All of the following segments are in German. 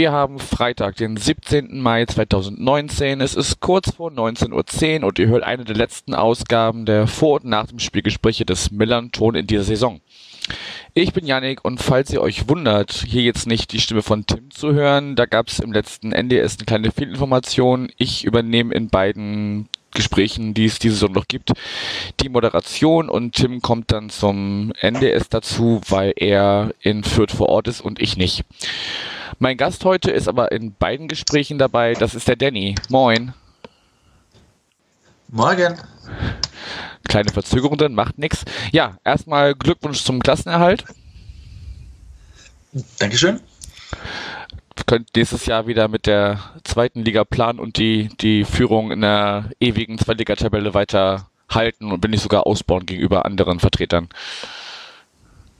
wir haben Freitag, den 17. Mai 2019. Es ist kurz vor 19.10 Uhr und ihr hört eine der letzten Ausgaben der Vor- und Nach dem Spielgespräche des Millern-Ton in dieser Saison. Ich bin Yannick und falls ihr euch wundert, hier jetzt nicht die Stimme von Tim zu hören, da gab es im letzten NDS eine kleine Fehlinformation. Ich übernehme in beiden Gesprächen, die es diese Saison noch gibt, die Moderation und Tim kommt dann zum NDS dazu, weil er in Fürth vor Ort ist und ich nicht. Mein Gast heute ist aber in beiden Gesprächen dabei, das ist der Danny. Moin. Morgen kleine Verzögerung drin, macht nichts. Ja, erstmal Glückwunsch zum Klassenerhalt. Dankeschön. Könnt nächstes Jahr wieder mit der zweiten Liga planen und die, die Führung in der ewigen Zweitligatabelle weiter halten und bin ich sogar ausbauen gegenüber anderen Vertretern.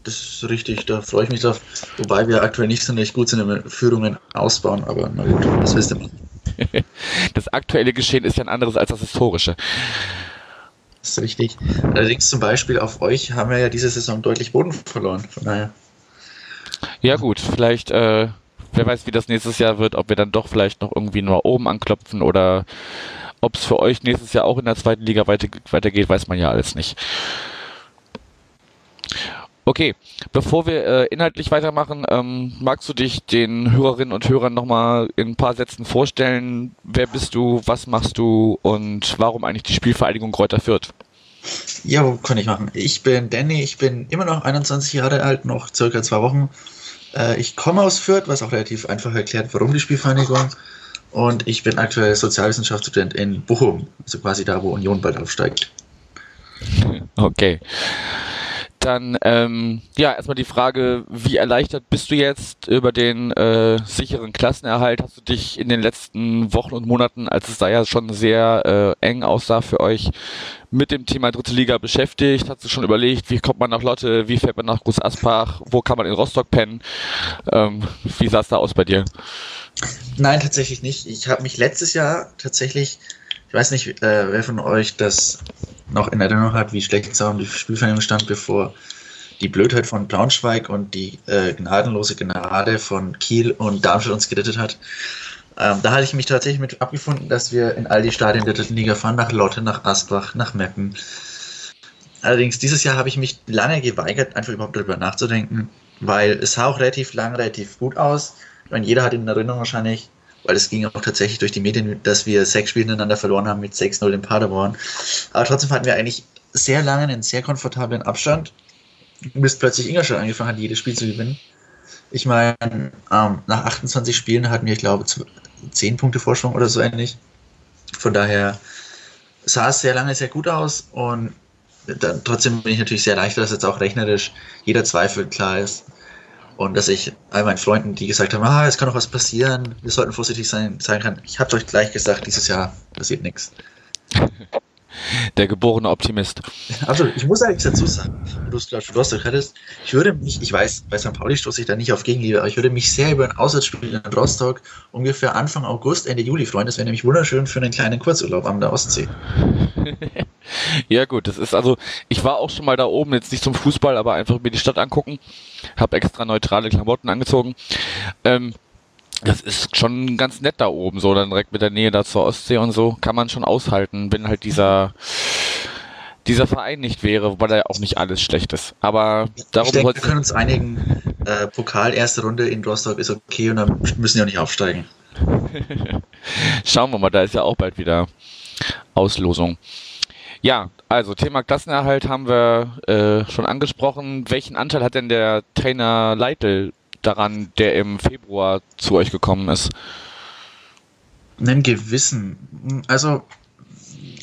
Das ist richtig, da freue ich mich drauf. Wobei wir aktuell nicht so gut sind in Führungen ausbauen, aber na gut, das wisst ihr mal. Das aktuelle Geschehen ist ja ein anderes als das historische. Das ist richtig. Allerdings zum Beispiel auf euch haben wir ja diese Saison deutlich Boden verloren. Von daher. Ja gut, vielleicht, äh, wer weiß, wie das nächstes Jahr wird, ob wir dann doch vielleicht noch irgendwie nur oben anklopfen oder ob es für euch nächstes Jahr auch in der zweiten Liga weiter, weitergeht, weiß man ja alles nicht. Okay, bevor wir äh, inhaltlich weitermachen, ähm, magst du dich den Hörerinnen und Hörern nochmal in ein paar Sätzen vorstellen? Wer bist du, was machst du und warum eigentlich die Spielvereinigung Kräuter Fürth? Ja, kann ich machen. Ich bin Danny, ich bin immer noch 21 Jahre alt, noch circa zwei Wochen. Äh, ich komme aus Fürth, was auch relativ einfach erklärt, warum die Spielvereinigung. Und ich bin aktuell Sozialwissenschaftsstudent in Bochum, also quasi da, wo Union bald aufsteigt. Okay. Dann, ähm, ja, erstmal die Frage, wie erleichtert bist du jetzt über den äh, sicheren Klassenerhalt? Hast du dich in den letzten Wochen und Monaten, als es da ja schon sehr äh, eng aussah für euch, mit dem Thema Dritte Liga beschäftigt? Hast du schon überlegt, wie kommt man nach Lotte, wie fährt man nach Groß Aspach, wo kann man in Rostock pennen? Ähm, wie sah es da aus bei dir? Nein, tatsächlich nicht. Ich habe mich letztes Jahr tatsächlich, ich weiß nicht, äh, wer von euch das noch in Erinnerung hat, wie schlecht es die Spielvereinigung stand, bevor die Blödheit von Braunschweig und die äh, gnadenlose Gnade von Kiel und Darmstadt uns gerettet hat. Ähm, da hatte ich mich tatsächlich mit abgefunden, dass wir in all die Stadien der dritten Liga fahren, nach Lotte, nach Asbach, nach Meppen. Allerdings dieses Jahr habe ich mich lange geweigert, einfach überhaupt darüber nachzudenken, weil es sah auch relativ lang, relativ gut aus. Meine, jeder hat in Erinnerung wahrscheinlich weil es ging auch tatsächlich durch die Medien, dass wir sechs Spiele ineinander verloren haben mit 6-0 in Paderborn. Aber trotzdem hatten wir eigentlich sehr lange einen sehr komfortablen Abstand, bis plötzlich Ingolstadt angefangen hat, jedes Spiel zu gewinnen. Ich meine, ähm, nach 28 Spielen hatten wir, ich glaube, 10 Punkte Vorsprung oder so ähnlich. Von daher sah es sehr lange sehr gut aus und dann, trotzdem bin ich natürlich sehr erleichtert, dass jetzt auch rechnerisch jeder Zweifel klar ist. Und dass ich all meinen Freunden, die gesagt haben, ah, es kann noch was passieren, wir sollten vorsichtig sein, sagen kann, ich habe euch gleich gesagt, dieses Jahr passiert nichts. Der geborene Optimist. Absolut. Ich muss eigentlich dazu sagen, du es gerade Rostock hattest, ich würde mich, ich weiß, bei St. Pauli stoße ich da nicht auf Gegenliebe, aber ich würde mich sehr über ein Auswärtsspiel in Rostock ungefähr Anfang August, Ende Juli freuen. Das wäre nämlich wunderschön für einen kleinen Kurzurlaub am der Ostsee. ja gut, das ist also, ich war auch schon mal da oben, jetzt nicht zum Fußball, aber einfach mir die Stadt angucken, habe extra neutrale Klamotten angezogen. Ähm, das ist schon ganz nett da oben, so dann direkt mit der Nähe da zur Ostsee und so, kann man schon aushalten, wenn halt dieser dieser Verein nicht wäre, wobei da ja auch nicht alles schlecht ist. Aber darum ich denke, wir können uns einigen, äh, Pokal erste Runde in Rostock ist okay und dann müssen auch nicht aufsteigen. Schauen wir mal, da ist ja auch bald wieder Auslosung. Ja, also Thema Klassenerhalt haben wir äh, schon angesprochen. Welchen Anteil hat denn der Trainer Leitl daran, der im Februar zu euch gekommen ist? Einen gewissen. Also,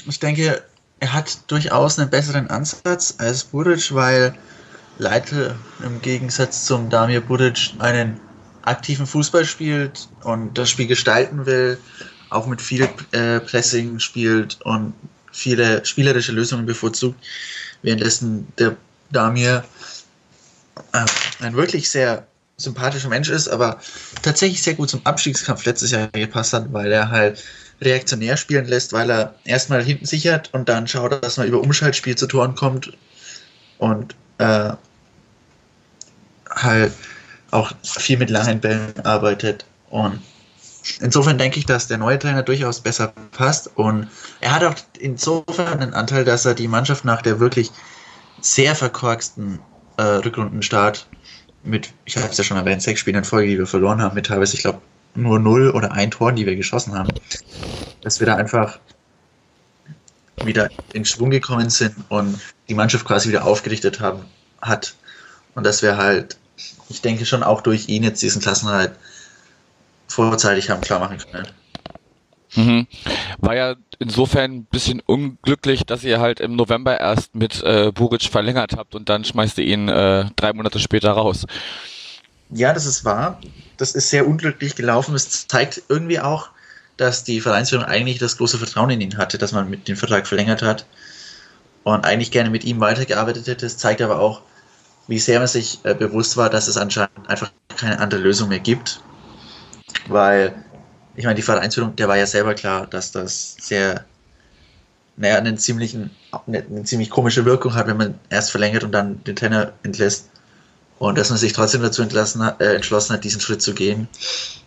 ich denke, er hat durchaus einen besseren Ansatz als Buric, weil Leitl im Gegensatz zum Damir Buric einen aktiven Fußball spielt und das Spiel gestalten will, auch mit viel äh, Pressing spielt und viele spielerische Lösungen bevorzugt, währenddessen der Damir äh, ein wirklich sehr sympathischer Mensch ist, aber tatsächlich sehr gut zum Abstiegskampf letztes Jahr gepasst hat, weil er halt reaktionär spielen lässt, weil er erstmal hinten sichert und dann schaut, dass man über Umschaltspiel zu Toren kommt und äh, halt auch viel mit langen Bällen arbeitet. Und insofern denke ich, dass der neue Trainer durchaus besser passt. Und er hat auch insofern einen Anteil, dass er die Mannschaft nach der wirklich sehr verkorksten äh, Rückrundenstart mit, ich habe es ja schon erwähnt, sechs Spielen in Folge, die wir verloren haben, mit teilweise, ich glaube, nur null oder ein Tor, die wir geschossen haben, dass wir da einfach wieder in Schwung gekommen sind und die Mannschaft quasi wieder aufgerichtet haben, hat. Und dass wir halt, ich denke schon auch durch ihn jetzt diesen Klassenhalt vorzeitig haben klar machen können. Mhm. War ja insofern ein bisschen unglücklich, dass ihr halt im November erst mit äh, Buric verlängert habt und dann schmeißt ihr ihn äh, drei Monate später raus. Ja, das ist wahr. Das ist sehr unglücklich gelaufen. Es zeigt irgendwie auch, dass die Vereinsführung eigentlich das große Vertrauen in ihn hatte, dass man mit dem Vertrag verlängert hat und eigentlich gerne mit ihm weitergearbeitet hätte. Es zeigt aber auch, wie sehr man sich äh, bewusst war, dass es anscheinend einfach keine andere Lösung mehr gibt. Weil ich meine, die Vereinsführung, der war ja selber klar, dass das sehr, naja, einen ziemlichen, eine, eine ziemlich komische Wirkung hat, wenn man erst verlängert und dann den Trainer entlässt. Und dass man sich trotzdem dazu hat, äh, entschlossen hat, diesen Schritt zu gehen,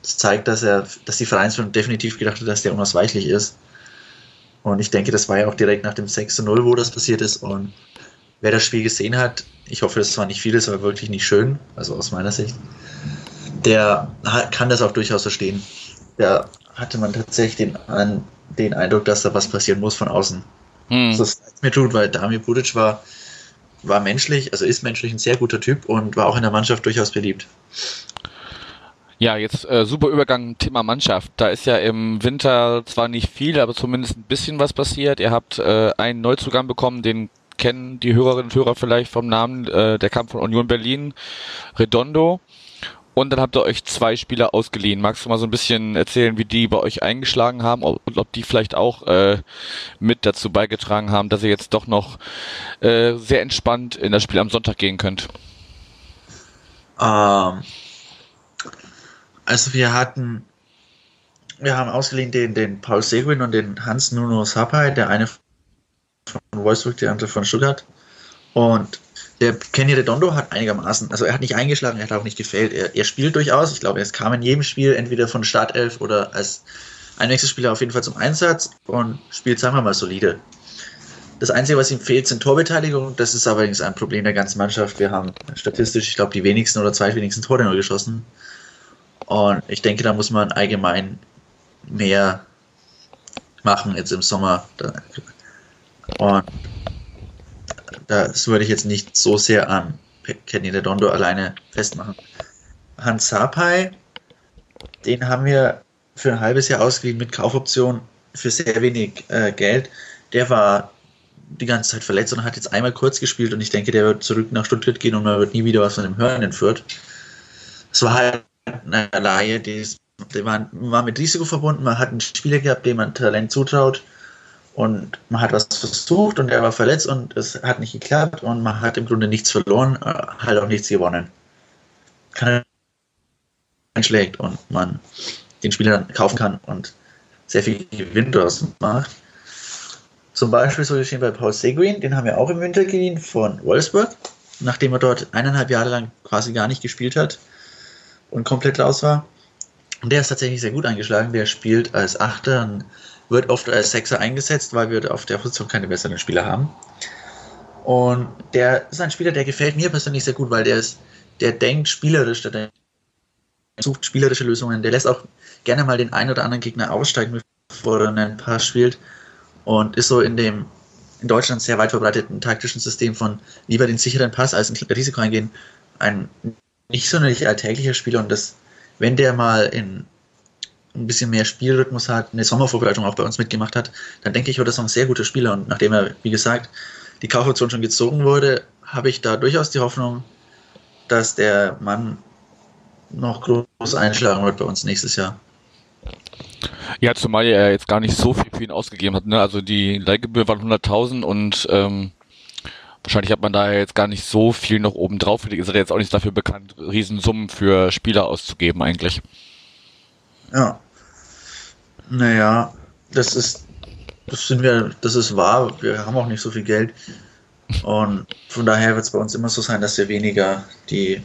das zeigt, dass er, dass die Vereinsführung definitiv gedacht hat, dass der unausweichlich ist. Und ich denke, das war ja auch direkt nach dem 6 zu 0, wo das passiert ist. Und wer das Spiel gesehen hat, ich hoffe, das war nicht vieles, aber wirklich nicht schön, also aus meiner Sicht, der kann das auch durchaus verstehen da hatte man tatsächlich den, den Eindruck, dass da was passieren muss von außen. Hm. Das ist mir tut, weil Damir Budic war, war menschlich, also ist menschlich ein sehr guter Typ und war auch in der Mannschaft durchaus beliebt. Ja, jetzt äh, super Übergang Thema Mannschaft. Da ist ja im Winter zwar nicht viel, aber zumindest ein bisschen was passiert. Ihr habt äh, einen Neuzugang bekommen, den kennen die Hörerinnen und Hörer vielleicht vom Namen, äh, der kam von Union Berlin, Redondo. Und dann habt ihr euch zwei Spieler ausgeliehen. Magst du mal so ein bisschen erzählen, wie die bei euch eingeschlagen haben und ob die vielleicht auch äh, mit dazu beigetragen haben, dass ihr jetzt doch noch äh, sehr entspannt in das Spiel am Sonntag gehen könnt? Ähm, also wir hatten, wir haben ausgeliehen den, den Paul Seguin und den Hans Nuno Sapai, der eine von Wolfsburg, der andere von Stuttgart. Und der Kenny Redondo hat einigermaßen, also er hat nicht eingeschlagen, er hat auch nicht gefällt. Er, er spielt durchaus. Ich glaube, er kam in jedem Spiel entweder von Startelf oder als Einwechselspieler auf jeden Fall zum Einsatz und spielt, sagen wir mal, solide. Das Einzige, was ihm fehlt, sind Torbeteiligung. Das ist allerdings ein Problem der ganzen Mannschaft. Wir haben statistisch, ich glaube, die wenigsten oder zweitwenigsten Tore nur geschossen. Und ich denke, da muss man allgemein mehr machen jetzt im Sommer. Und das würde ich jetzt nicht so sehr an Kenny Redondo alleine festmachen. Hans Sapai, den haben wir für ein halbes Jahr ausgeliehen mit Kaufoption für sehr wenig äh, Geld. Der war die ganze Zeit verletzt und hat jetzt einmal kurz gespielt und ich denke, der wird zurück nach Stuttgart gehen und man wird nie wieder was von dem hören in Fürth. Es war halt eine Laie, die, die war, war mit Risiko verbunden. Man hat einen Spieler gehabt, dem man Talent zutraut und man hat was versucht und er war verletzt und es hat nicht geklappt und man hat im Grunde nichts verloren, äh, halt auch nichts gewonnen. Kann einschlägt und man den Spieler dann kaufen kann und sehr viel Gewinn daraus macht. Zum Beispiel so geschehen bei Paul Seguin, den haben wir auch im Winter geliehen von Wolfsburg, nachdem er dort eineinhalb Jahre lang quasi gar nicht gespielt hat und komplett raus war. Und der ist tatsächlich sehr gut eingeschlagen. Der spielt als Achter wird oft als Sechser eingesetzt, weil wir auf der Position keine besseren Spieler haben. Und der ist ein Spieler, der gefällt mir persönlich sehr gut, weil der ist, der denkt spielerisch, der sucht spielerische Lösungen, der lässt auch gerne mal den einen oder anderen Gegner aussteigen, bevor er einen Pass spielt. Und ist so in dem in Deutschland sehr weit verbreiteten taktischen System von lieber den sicheren Pass als ein Risiko eingehen, ein nicht sonderlich alltäglicher Spieler und das, wenn der mal in ein bisschen mehr Spielrhythmus hat, eine Sommervorbereitung auch bei uns mitgemacht hat, dann denke ich, wird das noch ein sehr guter Spieler. Und nachdem er, wie gesagt, die Kaufoption schon gezogen wurde, habe ich da durchaus die Hoffnung, dass der Mann noch groß einschlagen wird bei uns nächstes Jahr. Ja, zumal er jetzt gar nicht so viel für ihn ausgegeben hat. Ne? Also die Leihgebühr waren 100.000 und ähm, wahrscheinlich hat man da jetzt gar nicht so viel noch oben drauf. Ihr seid jetzt auch nicht dafür bekannt, Riesensummen für Spieler auszugeben eigentlich. Ja. Naja, das ist, das sind wir, das ist wahr. Wir haben auch nicht so viel Geld. Und von daher wird es bei uns immer so sein, dass wir weniger die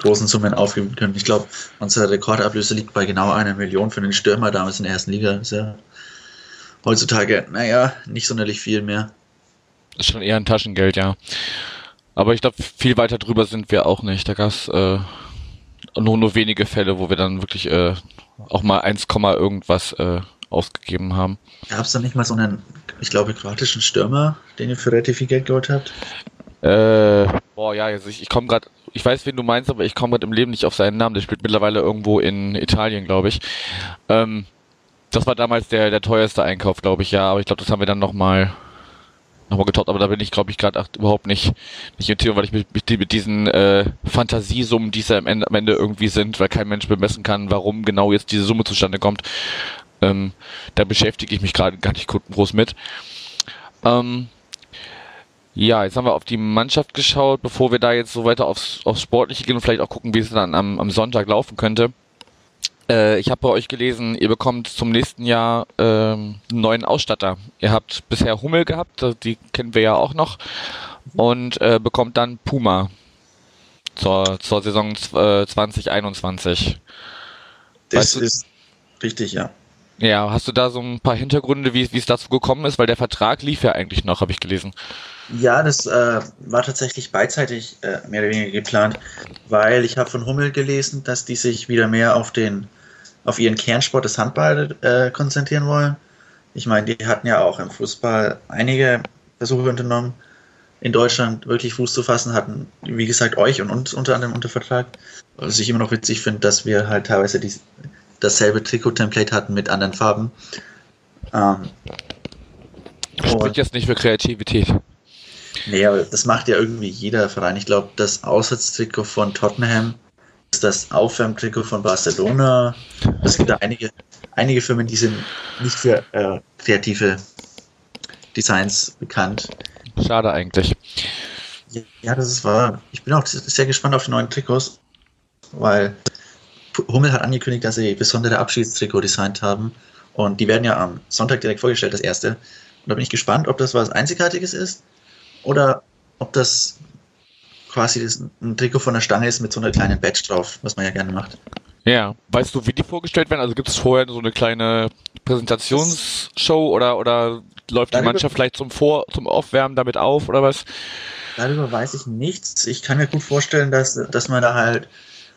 großen Summen aufgeben können. Ich glaube, unsere Rekordablöse liegt bei genau einer Million für den Stürmer damals in der ersten Liga. Ist ja heutzutage, naja, nicht sonderlich viel mehr. Ist schon eher ein Taschengeld, ja. Aber ich glaube, viel weiter drüber sind wir auch nicht. Da gab es äh, nur, nur wenige Fälle, wo wir dann wirklich äh, auch mal 1, irgendwas äh, ausgegeben haben. Gab es da nicht mal so einen, ich glaube, kroatischen Stürmer, den ihr für relativ viel Geld geholt habt? Äh, boah, ja, also ich, ich komme gerade, ich weiß, wen du meinst, aber ich komme gerade im Leben nicht auf seinen Namen. Der spielt mittlerweile irgendwo in Italien, glaube ich. Ähm, das war damals der, der teuerste Einkauf, glaube ich, ja, aber ich glaube, das haben wir dann nochmal nochmal getoppt, aber da bin ich, glaube ich, gerade überhaupt nicht, nicht im Thema, weil ich mit, mit, diesen äh, Fantasiesummen, die es ja am Ende, am Ende irgendwie sind, weil kein Mensch bemessen kann, warum genau jetzt diese Summe zustande kommt, ähm, da beschäftige ich mich gerade gar nicht groß mit. Ähm, ja, jetzt haben wir auf die Mannschaft geschaut, bevor wir da jetzt so weiter aufs, aufs Sportliche gehen und vielleicht auch gucken, wie es dann am, am Sonntag laufen könnte. Äh, ich habe bei euch gelesen, ihr bekommt zum nächsten Jahr ähm, einen neuen Ausstatter. Ihr habt bisher Hummel gehabt, die kennen wir ja auch noch, und äh, bekommt dann Puma zur, zur Saison äh, 2021. Das weißt ist richtig, ja. Ja, hast du da so ein paar Hintergründe, wie, es dazu gekommen ist? Weil der Vertrag lief ja eigentlich noch, habe ich gelesen. Ja, das äh, war tatsächlich beidseitig äh, mehr oder weniger geplant, weil ich habe von Hummel gelesen, dass die sich wieder mehr auf den auf ihren Kernsport des Handball äh, konzentrieren wollen. Ich meine, die hatten ja auch im Fußball einige Versuche unternommen, in Deutschland wirklich Fuß zu fassen, hatten, wie gesagt, euch und uns unter anderem unter Vertrag. Was ich immer noch witzig finde, dass wir halt teilweise die, dasselbe Trikot-Template hatten mit anderen Farben. Ähm, Spricht jetzt nicht für Kreativität. Nee, aber das macht ja irgendwie jeder Verein. Ich glaube, das Auswärtstrikot von Tottenham ist das Aufwärmtrikot von Barcelona. Es gibt da einige, einige Firmen, die sind nicht für äh, kreative Designs bekannt. Schade eigentlich. Ja, das ist wahr. Ich bin auch sehr gespannt auf die neuen Trikots, weil Hummel hat angekündigt, dass sie besondere Abschiedstrikot designt haben. Und die werden ja am Sonntag direkt vorgestellt, das erste. Und da bin ich gespannt, ob das was Einzigartiges ist oder ob das quasi ein Trikot von der Stange ist mit so einer kleinen Badge drauf, was man ja gerne macht. Ja, weißt du, wie die vorgestellt werden? Also gibt es vorher so eine kleine Präsentationsshow oder, oder läuft die Mannschaft vielleicht zum Vor-, zum Aufwärmen damit auf oder was? Darüber weiß ich nichts. Ich kann mir gut vorstellen, dass, dass man da halt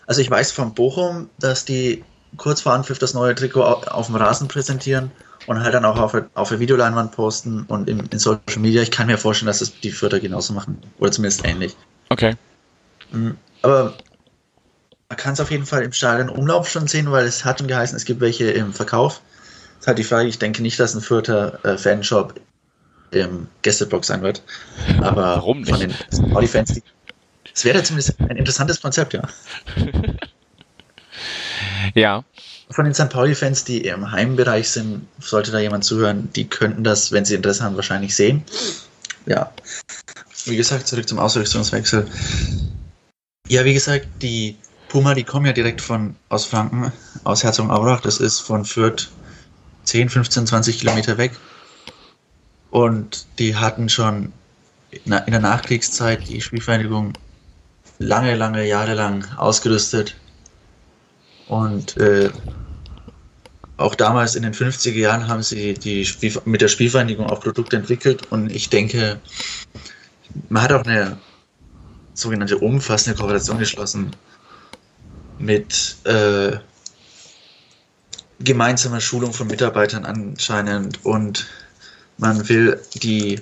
also ich weiß von Bochum, dass die kurz vor Anpfiff das neue Trikot auf dem Rasen präsentieren und halt dann auch auf, auf der Videoleinwand posten und in, in Social Media. Ich kann mir vorstellen, dass das die Fürther genauso machen. Oder zumindest ähnlich. Okay. Mhm. Aber man kann es auf jeden Fall im Stadion Umlauf schon sehen, weil es hat schon geheißen, es gibt welche im Verkauf. Das ist halt die Frage, ich denke nicht, dass ein Fürther äh, Fanshop im Gästeblock sein wird. Aber Warum nicht? von den Audi-Fans, die es wäre zumindest ein interessantes Konzept, ja. ja. Von den St. Pauli-Fans, die im Heimbereich sind, sollte da jemand zuhören, die könnten das, wenn sie Interesse haben, wahrscheinlich sehen. Ja. Wie gesagt, zurück zum Ausrüstungswechsel. Ja, wie gesagt, die Puma, die kommen ja direkt von aus Franken, aus Herzogenaurach. Das ist von Fürth 10, 15, 20 Kilometer weg. Und die hatten schon in der Nachkriegszeit die Spielvereinigung lange, lange Jahre lang ausgerüstet. Und äh, auch damals in den 50er Jahren haben sie die Spiel mit der Spielvereinigung auch Produkte entwickelt und ich denke, man hat auch eine sogenannte umfassende Kooperation geschlossen mit äh, gemeinsamer Schulung von Mitarbeitern anscheinend und man will die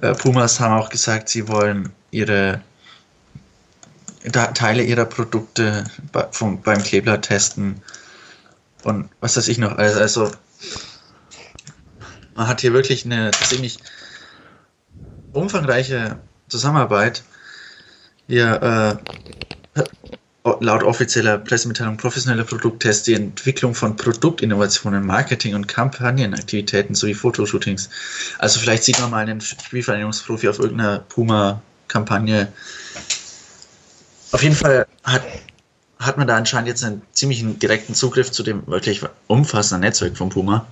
äh, Pumas haben auch gesagt, sie wollen ihre Teile ihrer Produkte vom, beim Kleeblatt testen und was weiß ich noch. Also, also man hat hier wirklich eine ziemlich umfangreiche Zusammenarbeit. Hier, äh, laut offizieller Pressemitteilung professioneller Produkttest die Entwicklung von Produktinnovationen, Marketing und Kampagnenaktivitäten sowie Fotoshootings. Also vielleicht sieht man mal einen Spielvereinigungsprofi auf irgendeiner Puma-Kampagne. Auf jeden Fall hat, hat man da anscheinend jetzt einen ziemlichen direkten Zugriff zu dem wirklich umfassenden Netzwerk von Puma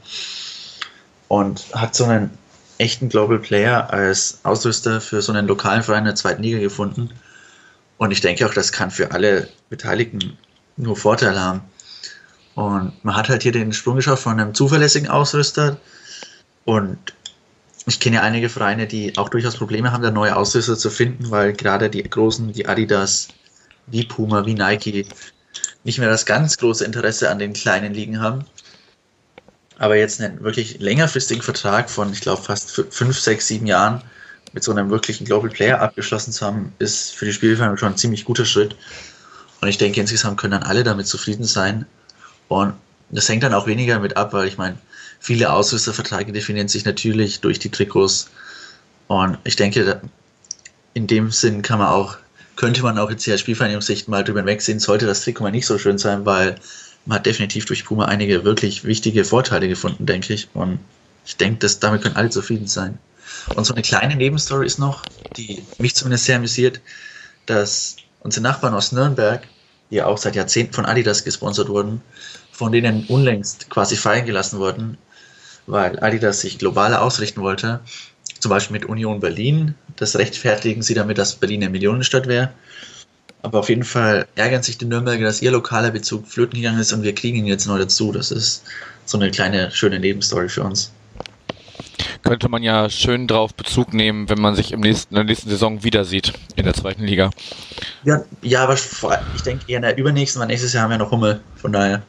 und hat so einen echten Global Player als Ausrüster für so einen lokalen Verein der zweiten Liga gefunden und ich denke auch, das kann für alle Beteiligten nur Vorteile haben. Und man hat halt hier den Sprung geschafft von einem zuverlässigen Ausrüster. Und ich kenne ja einige Vereine, die auch durchaus Probleme haben, da neue Ausrüster zu finden, weil gerade die großen, die Adidas, wie Puma, wie Nike, nicht mehr das ganz große Interesse an den kleinen Ligen haben. Aber jetzt einen wirklich längerfristigen Vertrag von, ich glaube, fast fünf, sechs, sieben Jahren mit so einem wirklichen Global Player abgeschlossen zu haben, ist für die Spielfirma schon ein ziemlich guter Schritt. Und ich denke, insgesamt können dann alle damit zufrieden sein. Und das hängt dann auch weniger mit ab, weil ich meine, viele Ausrüsterverträge definieren sich natürlich durch die Trikots. Und ich denke, in dem Sinn kann man auch, könnte man auch jetzt hier als Spielvereinigungssicht mal drüber wegsehen, sollte das Trikot mal nicht so schön sein, weil man hat definitiv durch Puma einige wirklich wichtige Vorteile gefunden, denke ich. Und ich denke, dass damit können alle zufrieden sein. Und so eine kleine Nebenstory ist noch, die mich zumindest sehr amüsiert, dass unsere Nachbarn aus Nürnberg, die ja auch seit Jahrzehnten von Adidas gesponsert wurden, von denen unlängst quasi fallen gelassen wurden, weil Adidas sich globaler ausrichten wollte, zum Beispiel mit Union Berlin. Das rechtfertigen sie damit, dass Berlin eine Millionenstadt wäre. Aber auf jeden Fall ärgern sich die Nürnberger, dass ihr lokaler Bezug flöten gegangen ist und wir kriegen ihn jetzt neu dazu. Das ist so eine kleine, schöne Nebenstory für uns könnte man ja schön drauf Bezug nehmen, wenn man sich im nächsten, in der nächsten Saison wieder sieht in der zweiten Liga. Ja, ja aber ich denke eher in der übernächsten, weil nächstes Jahr haben wir noch Hummel, von daher.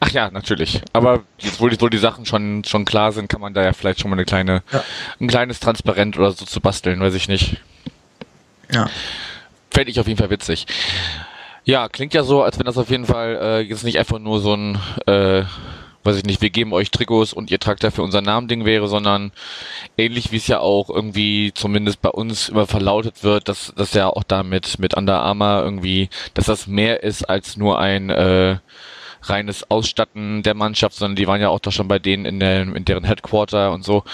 Ach ja, natürlich. Aber jetzt, wo die, wo die Sachen schon, schon klar sind, kann man da ja vielleicht schon mal eine kleine, ja. ein kleines Transparent oder so zu basteln, weiß ich nicht. Ja. Fände ich auf jeden Fall witzig. Ja, klingt ja so, als wenn das auf jeden Fall äh, jetzt nicht einfach nur so ein äh, weiß ich nicht, wir geben euch Trikots und ihr tragt dafür unser Namending wäre, sondern ähnlich wie es ja auch irgendwie zumindest bei uns immer verlautet wird, dass das ja auch damit mit Under Armour irgendwie, dass das mehr ist als nur ein äh, reines Ausstatten der Mannschaft, sondern die waren ja auch da schon bei denen in, der, in deren Headquarter und so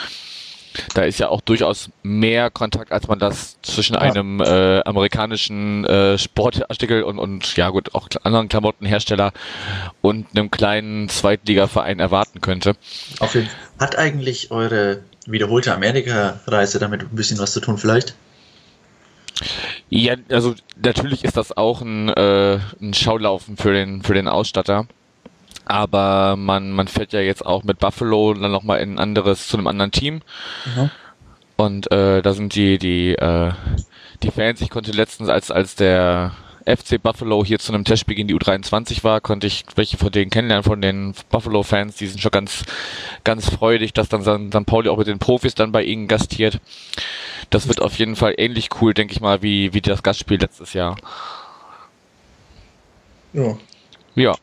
da ist ja auch durchaus mehr Kontakt, als man das zwischen ja. einem äh, amerikanischen äh, Sportartikel und, und ja gut, auch anderen Klamottenhersteller und einem kleinen Zweitligaverein erwarten könnte. Auf jeden Fall. Hat eigentlich eure wiederholte Amerika-Reise damit ein bisschen was zu tun vielleicht? Ja, also natürlich ist das auch ein, äh, ein Schaulaufen für den, für den Ausstatter aber man, man fährt ja jetzt auch mit Buffalo dann nochmal in ein anderes, zu einem anderen Team. Mhm. Und äh, da sind die, die, äh, die Fans, ich konnte letztens, als, als der FC Buffalo hier zu einem Testspiel gegen die U23 war, konnte ich welche von denen kennenlernen, von den Buffalo-Fans, die sind schon ganz, ganz freudig, dass dann St. Pauli auch mit den Profis dann bei ihnen gastiert. Das wird auf jeden Fall ähnlich cool, denke ich mal, wie, wie das Gastspiel letztes Jahr. Ja. Ja.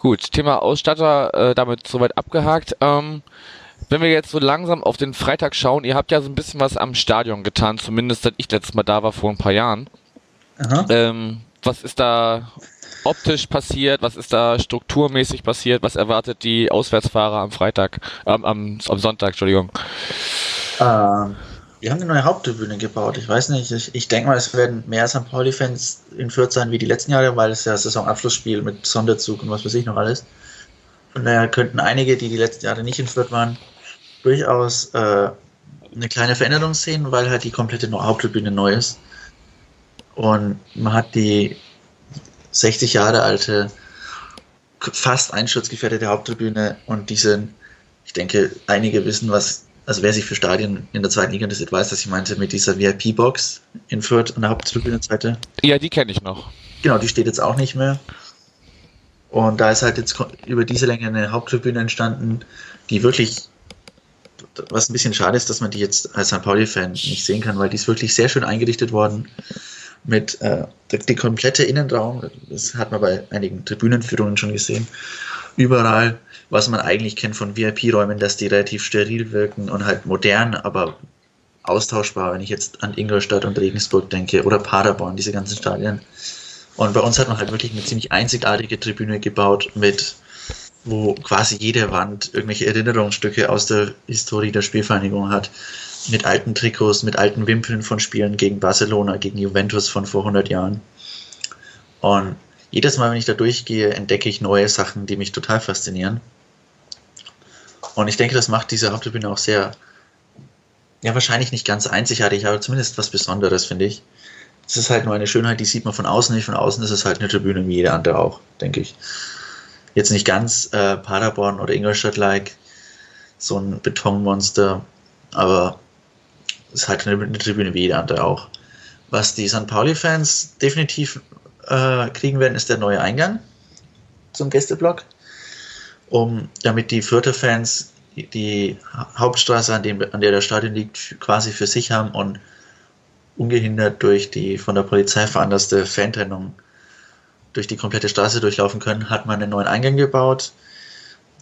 Gut, Thema Ausstatter äh, damit soweit abgehakt. Ähm, wenn wir jetzt so langsam auf den Freitag schauen, ihr habt ja so ein bisschen was am Stadion getan, zumindest seit ich letztes Mal da war vor ein paar Jahren. Ähm, was ist da optisch passiert? Was ist da strukturmäßig passiert? Was erwartet die Auswärtsfahrer am Freitag, ähm, am, am Sonntag, Entschuldigung? Ähm, wir haben eine neue Haupttribüne gebaut. Ich weiß nicht, ich, ich denke mal, es werden mehr St. Pauli-Fans in Fürth sein wie die letzten Jahre, weil es ja Saisonabschlussspiel mit Sonderzug und was weiß ich noch alles. Von daher könnten einige, die die letzten Jahre nicht in Fürth waren, durchaus äh, eine kleine Veränderung sehen, weil halt die komplette Haupttribüne neu ist. Und man hat die 60 Jahre alte, fast einsturzgefährdete Haupttribüne und diese, ich denke, einige wissen, was also wer sich für Stadien in der zweiten Liga interessiert, weiß, dass ich meinte mit dieser VIP-Box in Fürth an der Haupttribüne-Seite. Ja, die kenne ich noch. Genau, die steht jetzt auch nicht mehr. Und da ist halt jetzt über diese Länge eine Haupttribüne entstanden, die wirklich, was ein bisschen schade ist, dass man die jetzt als St. Pauli-Fan nicht sehen kann, weil die ist wirklich sehr schön eingerichtet worden mit äh, der, der komplette Innenraum, das hat man bei einigen Tribünenführungen schon gesehen, überall was man eigentlich kennt von VIP-Räumen, dass die relativ steril wirken und halt modern, aber austauschbar, wenn ich jetzt an Ingolstadt und Regensburg denke oder Paderborn, diese ganzen Stadien. Und bei uns hat man halt wirklich eine ziemlich einzigartige Tribüne gebaut, mit wo quasi jede Wand irgendwelche Erinnerungsstücke aus der Historie der Spielvereinigung hat. Mit alten Trikots, mit alten Wimpeln von Spielen gegen Barcelona, gegen Juventus von vor 100 Jahren. Und jedes Mal, wenn ich da durchgehe, entdecke ich neue Sachen, die mich total faszinieren. Und ich denke, das macht diese Haupttribüne auch sehr, ja, wahrscheinlich nicht ganz einzigartig, aber zumindest was Besonderes, finde ich. Es ist halt nur eine Schönheit, die sieht man von außen nicht. Von außen ist es halt eine Tribüne wie jede andere auch, denke ich. Jetzt nicht ganz äh, Paderborn oder Ingolstadt-like, so ein Betonmonster, aber es ist halt eine, eine Tribüne wie jede andere auch. Was die St. Pauli-Fans definitiv äh, kriegen werden, ist der neue Eingang zum Gästeblock, um damit die Fürther Fans die Hauptstraße, an, dem, an der das Stadion liegt, quasi für sich haben und ungehindert durch die von der Polizei veranlasste Fantrennung durch die komplette Straße durchlaufen können, hat man einen neuen Eingang gebaut.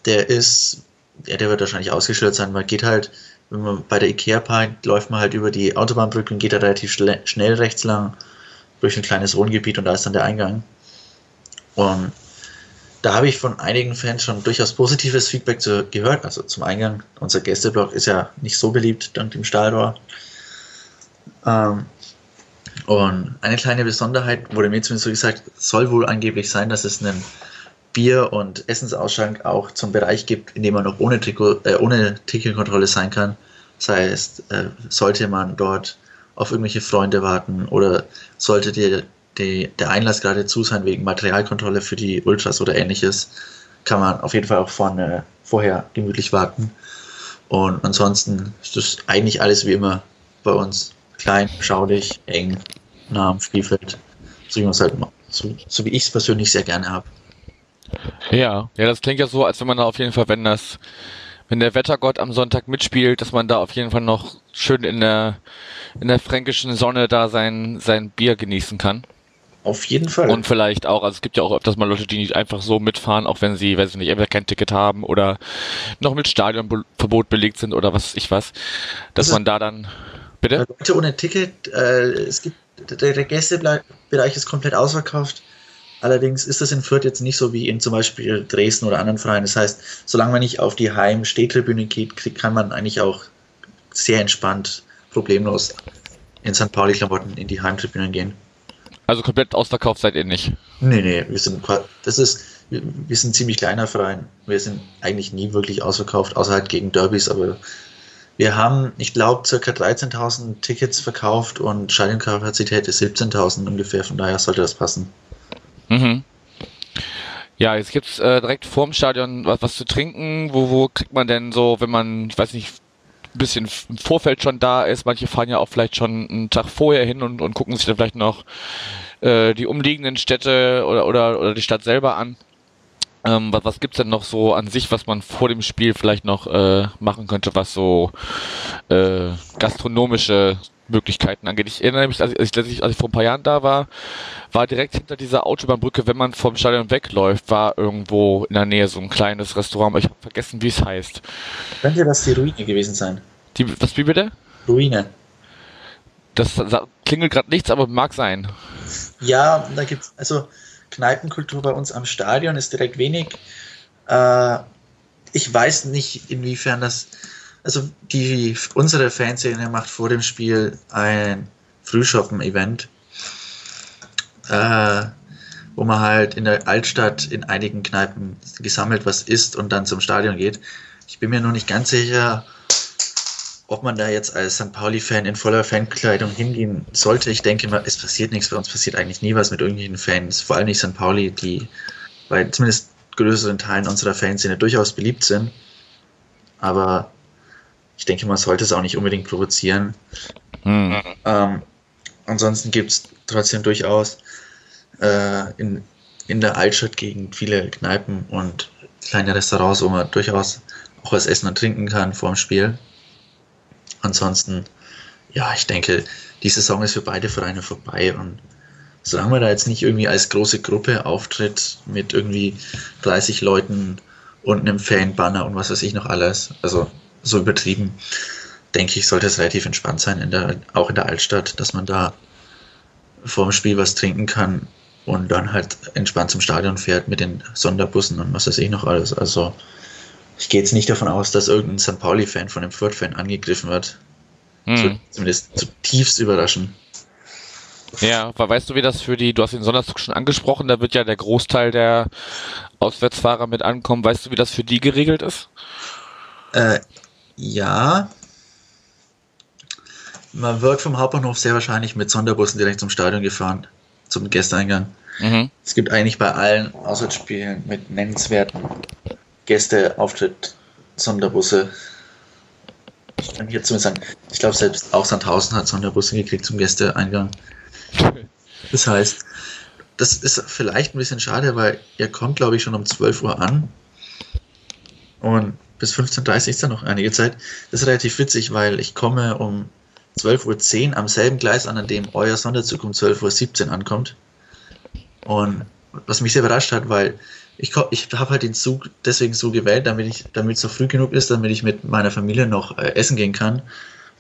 Der ist, ja, der wird wahrscheinlich ausgeschildert sein. Man geht halt, wenn man bei der Ikea parkt, läuft man halt über die Autobahnbrücke und geht da relativ schnell rechts lang durch ein kleines Wohngebiet und da ist dann der Eingang. Und da habe ich von einigen Fans schon durchaus positives Feedback zu, gehört. Also zum Eingang, unser Gästeblock ist ja nicht so beliebt dank dem Stahlrohr. Ähm, und eine kleine Besonderheit wurde mir zumindest so gesagt, soll wohl angeblich sein, dass es einen Bier- und Essensausschank auch zum Bereich gibt, in dem man noch ohne, äh, ohne Ticketkontrolle sein kann. Das heißt, äh, sollte man dort auf irgendwelche Freunde warten oder sollte dir die, der Einlass gerade zu sein wegen Materialkontrolle für die Ultras oder ähnliches, kann man auf jeden Fall auch vorne, vorher gemütlich warten. Und ansonsten ist das eigentlich alles wie immer bei uns. Klein, schaulich, eng, nah am Spielfeld. So wie, halt, so, so wie ich es persönlich sehr gerne habe. Ja, ja, das klingt ja so, als wenn man da auf jeden Fall, wenn das, wenn der Wettergott am Sonntag mitspielt, dass man da auf jeden Fall noch schön in der, in der fränkischen Sonne da sein, sein Bier genießen kann. Auf jeden Fall. Und vielleicht auch, also es gibt ja auch öfters mal Leute, die nicht einfach so mitfahren, auch wenn sie, weiß ich nicht, entweder kein Ticket haben oder noch mit Stadionverbot belegt sind oder was ich was, dass also, man da dann, bitte? Leute ohne Ticket, äh, es gibt, der, der Gästebereich ist komplett ausverkauft. Allerdings ist das in Fürth jetzt nicht so wie in zum Beispiel Dresden oder anderen Vereinen. Das heißt, solange man nicht auf die Heim-Stehtribüne geht, kann man eigentlich auch sehr entspannt, problemlos in St. Pauli-Klamotten in die Heimtribünen gehen. Also komplett ausverkauft seid ihr nicht? Nee, nee, wir sind, das ist, wir, sind ziemlich kleiner Verein. Wir sind eigentlich nie wirklich ausverkauft, außer halt gegen Derbys, aber wir haben, ich glaube, ca. 13.000 Tickets verkauft und Stadionkapazität ist 17.000 ungefähr, von daher sollte das passen. Mhm. Ja, jetzt gibt's äh, direkt vorm Stadion was, was zu trinken. Wo, wo kriegt man denn so, wenn man, ich weiß nicht, ein bisschen im Vorfeld schon da ist. Manche fahren ja auch vielleicht schon einen Tag vorher hin und, und gucken sich dann vielleicht noch äh, die umliegenden Städte oder, oder, oder die Stadt selber an. Ähm, was was gibt's denn noch so an sich, was man vor dem Spiel vielleicht noch äh, machen könnte, was so äh, gastronomische Möglichkeiten angeht. Ich erinnere mich, als ich, als ich, als ich vor ein paar Jahren da war, war direkt hinter dieser Autobahnbrücke, wenn man vom Stadion wegläuft, war irgendwo in der Nähe so ein kleines Restaurant, aber ich habe vergessen, wie es heißt. Könnte das die Ruine gewesen sein? Die, was, wie bitte? Ruine. Das, das klingelt gerade nichts, aber mag sein. Ja, da gibt's, also Kneipenkultur bei uns am Stadion ist direkt wenig. Äh, ich weiß nicht, inwiefern das also die, unsere Fanszene macht vor dem Spiel ein Frühshoppen-Event, äh, wo man halt in der Altstadt in einigen Kneipen gesammelt was isst und dann zum Stadion geht. Ich bin mir nur nicht ganz sicher, ob man da jetzt als St. Pauli-Fan in voller Fankleidung hingehen sollte. Ich denke mal, es passiert nichts. Bei uns passiert eigentlich nie was mit irgendwelchen Fans. Vor allem nicht St. Pauli, die bei zumindest größeren Teilen unserer Fanszene durchaus beliebt sind. Aber ich denke, man sollte es auch nicht unbedingt provozieren. Mhm. Ähm, ansonsten gibt es trotzdem durchaus äh, in, in der Altstadtgegend viele Kneipen und kleine Restaurants, wo man durchaus auch was essen und trinken kann vor dem Spiel. Ansonsten, ja, ich denke, die Saison ist für beide Vereine vorbei und solange man da jetzt nicht irgendwie als große Gruppe auftritt mit irgendwie 30 Leuten und einem Fanbanner und was weiß ich noch alles, also so übertrieben, denke ich, sollte es relativ entspannt sein, in der, auch in der Altstadt, dass man da vor dem Spiel was trinken kann und dann halt entspannt zum Stadion fährt mit den Sonderbussen und was weiß ich noch alles. Also ich gehe jetzt nicht davon aus, dass irgendein St. Pauli-Fan von einem Fürth-Fan angegriffen wird. Hm. Zumindest zutiefst überraschen. Ja, weißt du, wie das für die, du hast den Sonderzug schon angesprochen, da wird ja der Großteil der Auswärtsfahrer mit ankommen. Weißt du, wie das für die geregelt ist? Äh, ja. Man wird vom Hauptbahnhof sehr wahrscheinlich mit Sonderbussen direkt zum Stadion gefahren, zum Gästeeingang. Mhm. Es gibt eigentlich bei allen Auswärtsspielen mit nennenswerten Gästeauftritt Sonderbusse. Ich kann hier zumindest sagen, ich glaube selbst auch Sandhausen hat Sonderbusse gekriegt zum Gästeeingang. Das heißt, das ist vielleicht ein bisschen schade, weil ihr kommt, glaube ich, schon um 12 Uhr an. Und bis 15.30 Uhr ist da noch einige Zeit. Das ist relativ witzig, weil ich komme um 12.10 Uhr am selben Gleis an, an dem euer Sonderzug um 12.17 Uhr ankommt. Und was mich sehr überrascht hat, weil ich, ich habe halt den Zug deswegen so gewählt, damit ich, damit es noch früh genug ist, damit ich mit meiner Familie noch äh, essen gehen kann,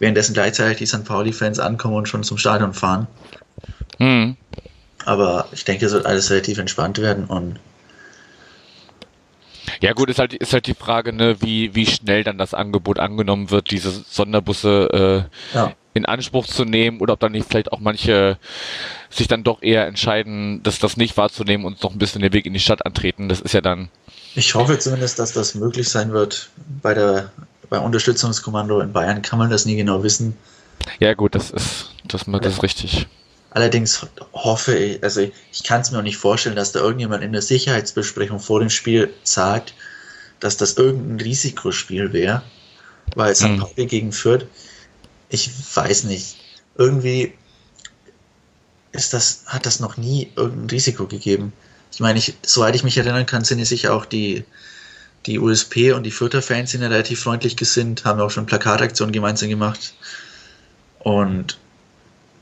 währenddessen gleichzeitig die St. Pauli-Fans ankommen und schon zum Stadion fahren. Hm. Aber ich denke, es wird alles relativ entspannt werden und Ja gut, ist halt, ist halt die Frage, ne, wie, wie schnell dann das Angebot angenommen wird, diese Sonderbusse äh, ja. In Anspruch zu nehmen oder ob dann nicht vielleicht auch manche sich dann doch eher entscheiden, das, das nicht wahrzunehmen und noch ein bisschen den Weg in die Stadt antreten. Das ist ja dann. Ich hoffe zumindest, dass das möglich sein wird. Bei der beim Unterstützungskommando in Bayern kann man das nie genau wissen. Ja gut, das ist, das, das ist richtig. Allerdings hoffe ich, also ich kann es mir auch nicht vorstellen, dass da irgendjemand in der Sicherheitsbesprechung vor dem Spiel sagt, dass das irgendein Risikospiel wäre, weil St. Hm. Pauli gegen Fürth, ich weiß nicht, irgendwie ist das, hat das noch nie irgendein Risiko gegeben. Ich meine, ich, soweit ich mich erinnern kann, sind es sicher auch die, die USP und die Fürther Fans sind ja relativ freundlich gesinnt, haben auch schon Plakataktionen gemeinsam gemacht. Und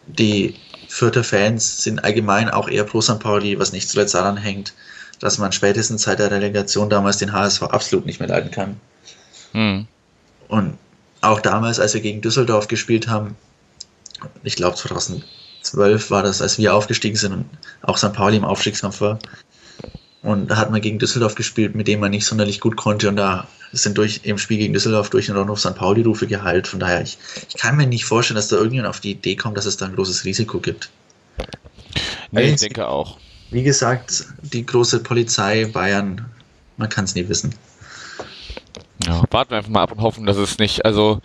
die Fürther Fans sind allgemein auch eher pro St. Pauli, was nicht zuletzt daran hängt, dass man spätestens seit der Relegation damals den HSV absolut nicht mehr leiden kann. Hm. Und auch damals, als wir gegen Düsseldorf gespielt haben, ich glaube 2012 war das, als wir aufgestiegen sind und auch St. Pauli im Aufstiegskampf war. Und da hat man gegen Düsseldorf gespielt, mit dem man nicht sonderlich gut konnte. Und da sind durch im Spiel gegen Düsseldorf durch und auch noch St. Pauli-Rufe geheilt. Von daher, ich, ich kann mir nicht vorstellen, dass da irgendjemand auf die Idee kommt, dass es da ein großes Risiko gibt. Nee, ich denke auch. Wie gesagt, die große Polizei Bayern, man kann es nie wissen. Ja, warten wir einfach mal ab und hoffen, dass es nicht. Also,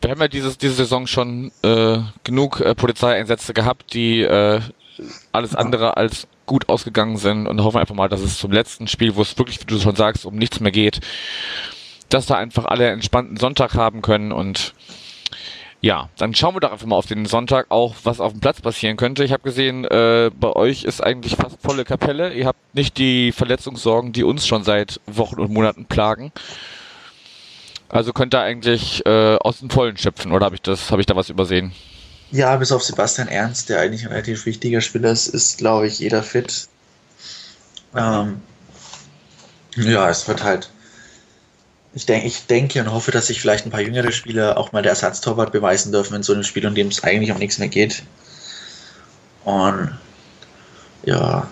wir haben ja dieses, diese Saison schon äh, genug äh, Polizeieinsätze gehabt, die äh, alles andere als gut ausgegangen sind und hoffen einfach mal, dass es zum letzten Spiel, wo es wirklich, wie du schon sagst, um nichts mehr geht, dass da einfach alle entspannten Sonntag haben können und ja, dann schauen wir doch einfach mal auf den Sonntag auch, was auf dem Platz passieren könnte. Ich habe gesehen, äh, bei euch ist eigentlich fast volle Kapelle. Ihr habt nicht die Verletzungssorgen, die uns schon seit Wochen und Monaten plagen. Also könnt ihr eigentlich äh, aus dem Vollen schöpfen, oder habe ich das, habe ich da was übersehen? Ja, bis auf Sebastian Ernst, der eigentlich ein relativ wichtiger Spieler ist, ist, glaube ich, jeder fit. Ähm, ja, es wird halt. Ich, denk, ich denke und hoffe, dass sich vielleicht ein paar jüngere Spieler auch mal der Ersatztorwart beweisen dürfen in so einem Spiel, in dem es eigentlich um nichts mehr geht. Und ja,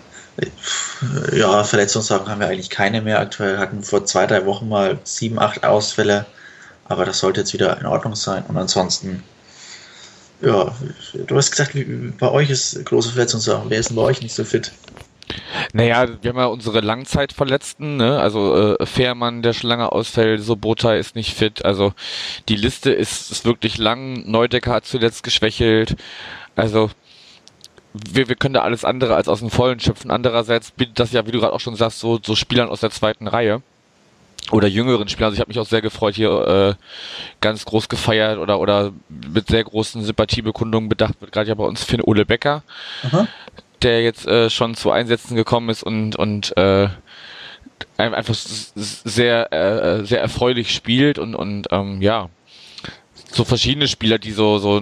ja, Verletzungssorgen haben wir eigentlich keine mehr aktuell. Hatten vor zwei, drei Wochen mal sieben, acht Ausfälle, aber das sollte jetzt wieder in Ordnung sein. Und ansonsten ja, du hast gesagt, bei euch ist große Verletzungssachen. Wer ist denn bei euch nicht so fit? Naja, wir haben ja unsere Langzeitverletzten, ne? Also äh, Fährmann, der schon lange ausfällt, Sobota ist nicht fit. Also die Liste ist, ist wirklich lang. Neudecker hat zuletzt geschwächelt. Also wir, wir können da alles andere als aus dem Vollen schöpfen. Andererseits bietet das ja, wie du gerade auch schon sagst, so, so Spielern aus der zweiten Reihe oder jüngeren Spielern. Also ich habe mich auch sehr gefreut, hier äh, ganz groß gefeiert oder oder mit sehr großen Sympathiebekundungen bedacht wird gerade ja bei uns Finn Ole Becker, Aha. der jetzt äh, schon zu Einsätzen gekommen ist und und äh, einfach sehr äh, sehr erfreulich spielt und und ähm, ja so verschiedene Spieler, die so so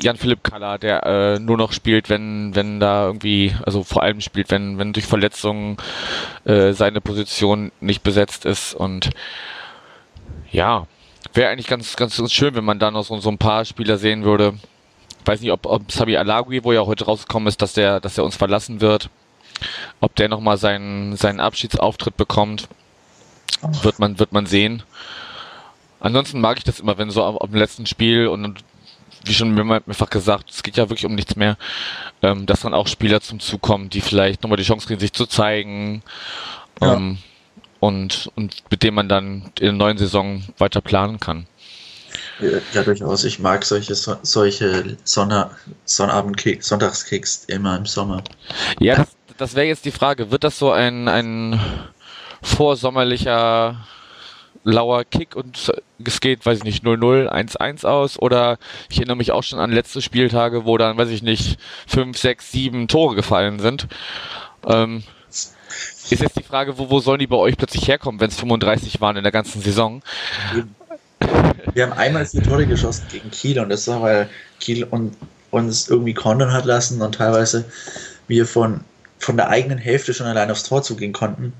Jan Philipp Kaller, der äh, nur noch spielt, wenn wenn da irgendwie, also vor allem spielt, wenn wenn durch Verletzungen äh, seine Position nicht besetzt ist und ja, wäre eigentlich ganz ganz schön, wenn man da noch so, so ein paar Spieler sehen würde. Weiß nicht, ob, ob Sabi Alagui, wo ja heute rausgekommen ist, dass der dass er uns verlassen wird. ob der nochmal seinen, seinen Abschiedsauftritt bekommt, wird man, wird man sehen. Ansonsten mag ich das immer, wenn so auf dem letzten Spiel und wie schon mehrfach gesagt, es geht ja wirklich um nichts mehr, ähm, dass dann auch Spieler zum Zug kommen, die vielleicht nochmal die Chance kriegen, sich zu zeigen. Ja. Ähm, und, und mit dem man dann in der neuen Saison weiter planen kann. Ja, durchaus. Ich mag solche, so, solche Sonner, immer im Sommer. Ja, das, das wäre jetzt die Frage. Wird das so ein, ein vorsommerlicher lauer Kick und es geht, weiß ich nicht, 0-0, 1-1 aus oder ich erinnere mich auch schon an letzte Spieltage, wo dann, weiß ich nicht, 5, 6, 7 Tore gefallen sind. Ähm, ist jetzt die Frage, wo, wo sollen die bei euch plötzlich herkommen, wenn es 35 waren in der ganzen Saison? Wir haben einmal vier Tore geschossen gegen Kiel und das war, weil Kiel und, uns irgendwie kontern hat lassen und teilweise wir von, von der eigenen Hälfte schon allein aufs Tor zugehen konnten.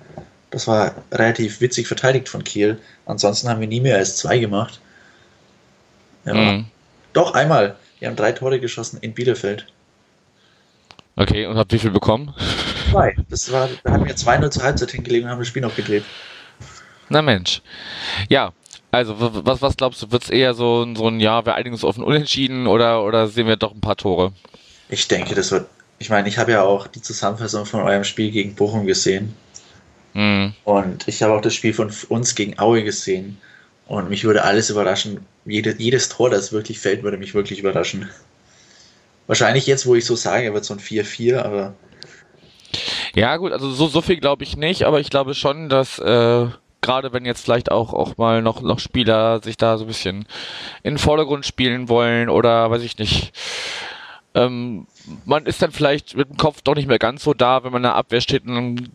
Das war relativ witzig verteidigt von Kiel. Ansonsten haben wir nie mehr als zwei gemacht. Ja, Mhm. Doch, einmal. Wir haben drei Tore geschossen in Bielefeld. Okay, und habt wie viel bekommen? Zwei. Das war, da hatten wir 2-0 zur Halbzeit hingelegt und haben das Spiel noch gedreht. Na Mensch. Ja, also was, was glaubst du, wird es eher so, ein- so ein Ja, wir einigen uns auf ein Unentschieden oder, oder sehen wir doch ein paar Tore? Ich denke, das wird. Ich meine, ich habe ja auch die Zusammenfassung von eurem Spiel gegen Bochum gesehen. Mhm. Und ich habe auch das Spiel von uns gegen Aue gesehen. Und mich würde alles überraschen. Jede, jedes Tor, das wirklich fällt, würde mich wirklich überraschen. Wahrscheinlich jetzt, wo ich so sage, wird so ein 4-4, aber Ja, gut, also so, so viel glaube ich nicht, aber ich glaube schon, dass äh, gerade wenn jetzt vielleicht auch, auch mal noch, noch Spieler sich da so ein bisschen in den Vordergrund spielen wollen oder weiß ich nicht, ähm, man ist dann vielleicht mit dem Kopf doch nicht mehr ganz so da, wenn man in der Abwehr steht und dann